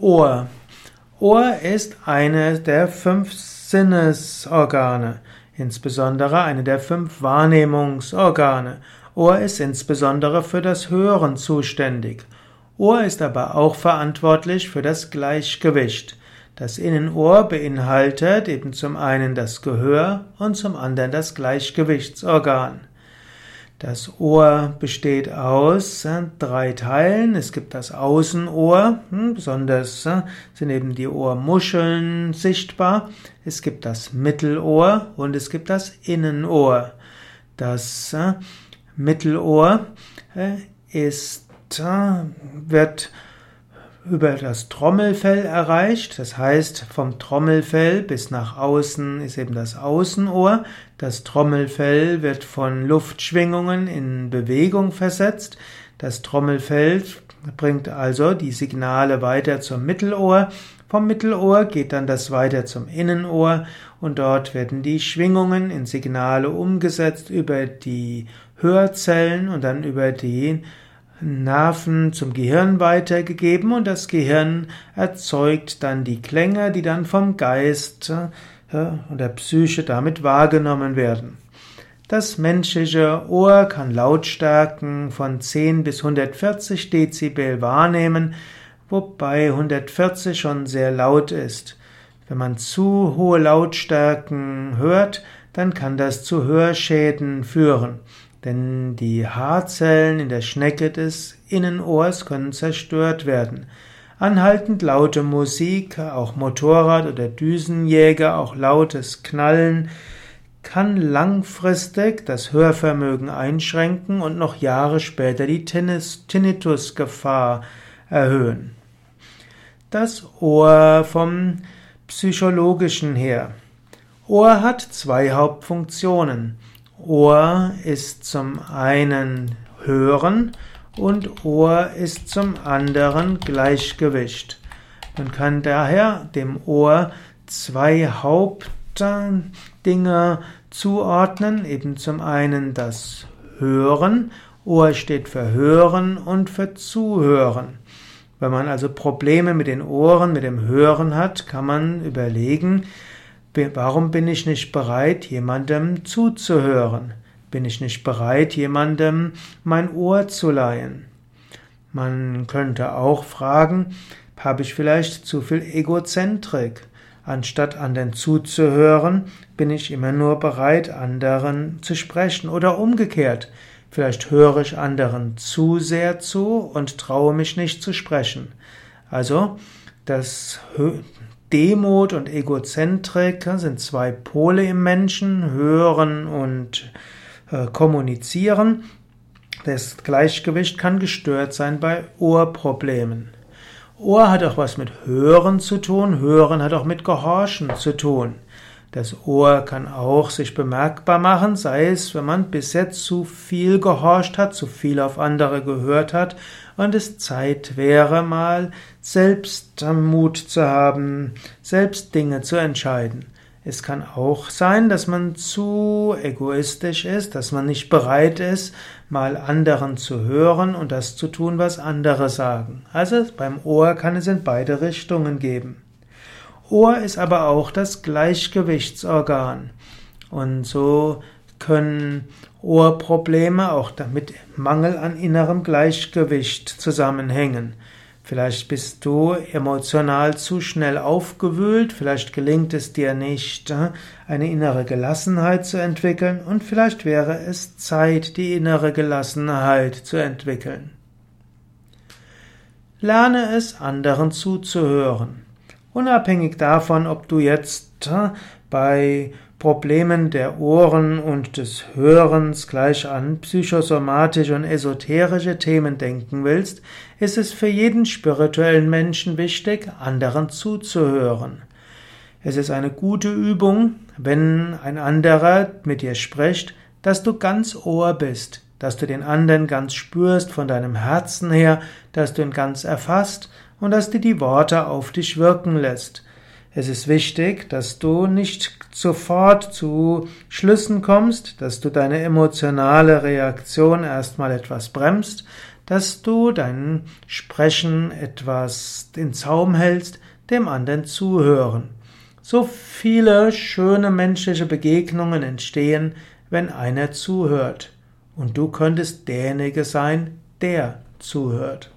Ohr. Ohr ist eine der fünf Sinnesorgane, insbesondere eine der fünf Wahrnehmungsorgane. Ohr ist insbesondere für das Hören zuständig. Ohr ist aber auch verantwortlich für das Gleichgewicht. Das Innenohr beinhaltet eben zum einen das Gehör und zum anderen das Gleichgewichtsorgan. Das Ohr besteht aus äh, drei Teilen. Es gibt das Außenohr, hm, besonders äh, sind eben die Ohrmuscheln sichtbar. Es gibt das Mittelohr und es gibt das Innenohr. Das äh, Mittelohr ist, wird über das Trommelfell erreicht. Das heißt, vom Trommelfell bis nach außen ist eben das Außenohr. Das Trommelfell wird von Luftschwingungen in Bewegung versetzt. Das Trommelfell bringt also die Signale weiter zum Mittelohr. Vom Mittelohr geht dann das weiter zum Innenohr und dort werden die Schwingungen in Signale umgesetzt über die Hörzellen und dann über die Nerven zum Gehirn weitergegeben und das Gehirn erzeugt dann die Klänge, die dann vom Geist äh, und der Psyche damit wahrgenommen werden. Das menschliche Ohr kann Lautstärken von 10 bis 140 Dezibel wahrnehmen, wobei 140 schon sehr laut ist. Wenn man zu hohe Lautstärken hört, dann kann das zu Hörschäden führen. Denn die Haarzellen in der Schnecke des Innenohrs können zerstört werden. Anhaltend laute Musik, auch Motorrad oder Düsenjäger, auch lautes Knallen kann langfristig das Hörvermögen einschränken und noch Jahre später die Tinnitusgefahr erhöhen. Das Ohr vom psychologischen her. Ohr hat zwei Hauptfunktionen. Ohr ist zum einen Hören und Ohr ist zum anderen Gleichgewicht. Man kann daher dem Ohr zwei Hauptdinge zuordnen, eben zum einen das Hören, Ohr steht für Hören und für Zuhören. Wenn man also Probleme mit den Ohren, mit dem Hören hat, kann man überlegen, Warum bin ich nicht bereit, jemandem zuzuhören? Bin ich nicht bereit, jemandem mein Ohr zu leihen? Man könnte auch fragen, habe ich vielleicht zu viel Egozentrik? Anstatt anderen zuzuhören, bin ich immer nur bereit, anderen zu sprechen oder umgekehrt. Vielleicht höre ich anderen zu sehr zu und traue mich nicht zu sprechen. Also, das Demut und Egozentrik sind zwei Pole im Menschen, hören und äh, kommunizieren. Das Gleichgewicht kann gestört sein bei Ohrproblemen. Ohr hat auch was mit Hören zu tun, Hören hat auch mit Gehorchen zu tun. Das Ohr kann auch sich bemerkbar machen, sei es, wenn man bisher zu viel gehorcht hat, zu viel auf andere gehört hat und es Zeit wäre, mal selbst Mut zu haben, selbst Dinge zu entscheiden. Es kann auch sein, dass man zu egoistisch ist, dass man nicht bereit ist, mal anderen zu hören und das zu tun, was andere sagen. Also beim Ohr kann es in beide Richtungen geben. Ohr ist aber auch das Gleichgewichtsorgan. Und so können Ohrprobleme auch damit Mangel an innerem Gleichgewicht zusammenhängen. Vielleicht bist du emotional zu schnell aufgewühlt, vielleicht gelingt es dir nicht, äh, eine innere Gelassenheit zu entwickeln und vielleicht wäre es Zeit, die innere Gelassenheit zu entwickeln. Lerne es, anderen zuzuhören. Unabhängig davon, ob du jetzt äh, bei Problemen der Ohren und des Hörens gleich an psychosomatische und esoterische Themen denken willst, ist es für jeden spirituellen Menschen wichtig, anderen zuzuhören. Es ist eine gute Übung, wenn ein anderer mit dir spricht, dass du ganz Ohr bist, dass du den anderen ganz spürst von deinem Herzen her, dass du ihn ganz erfasst und dass du die Worte auf dich wirken lässt. Es ist wichtig, dass du nicht sofort zu Schlüssen kommst, dass du deine emotionale Reaktion erstmal etwas bremst, dass du dein Sprechen etwas in Zaum hältst, dem anderen zuhören. So viele schöne menschliche Begegnungen entstehen, wenn einer zuhört. Und du könntest derjenige sein, der zuhört.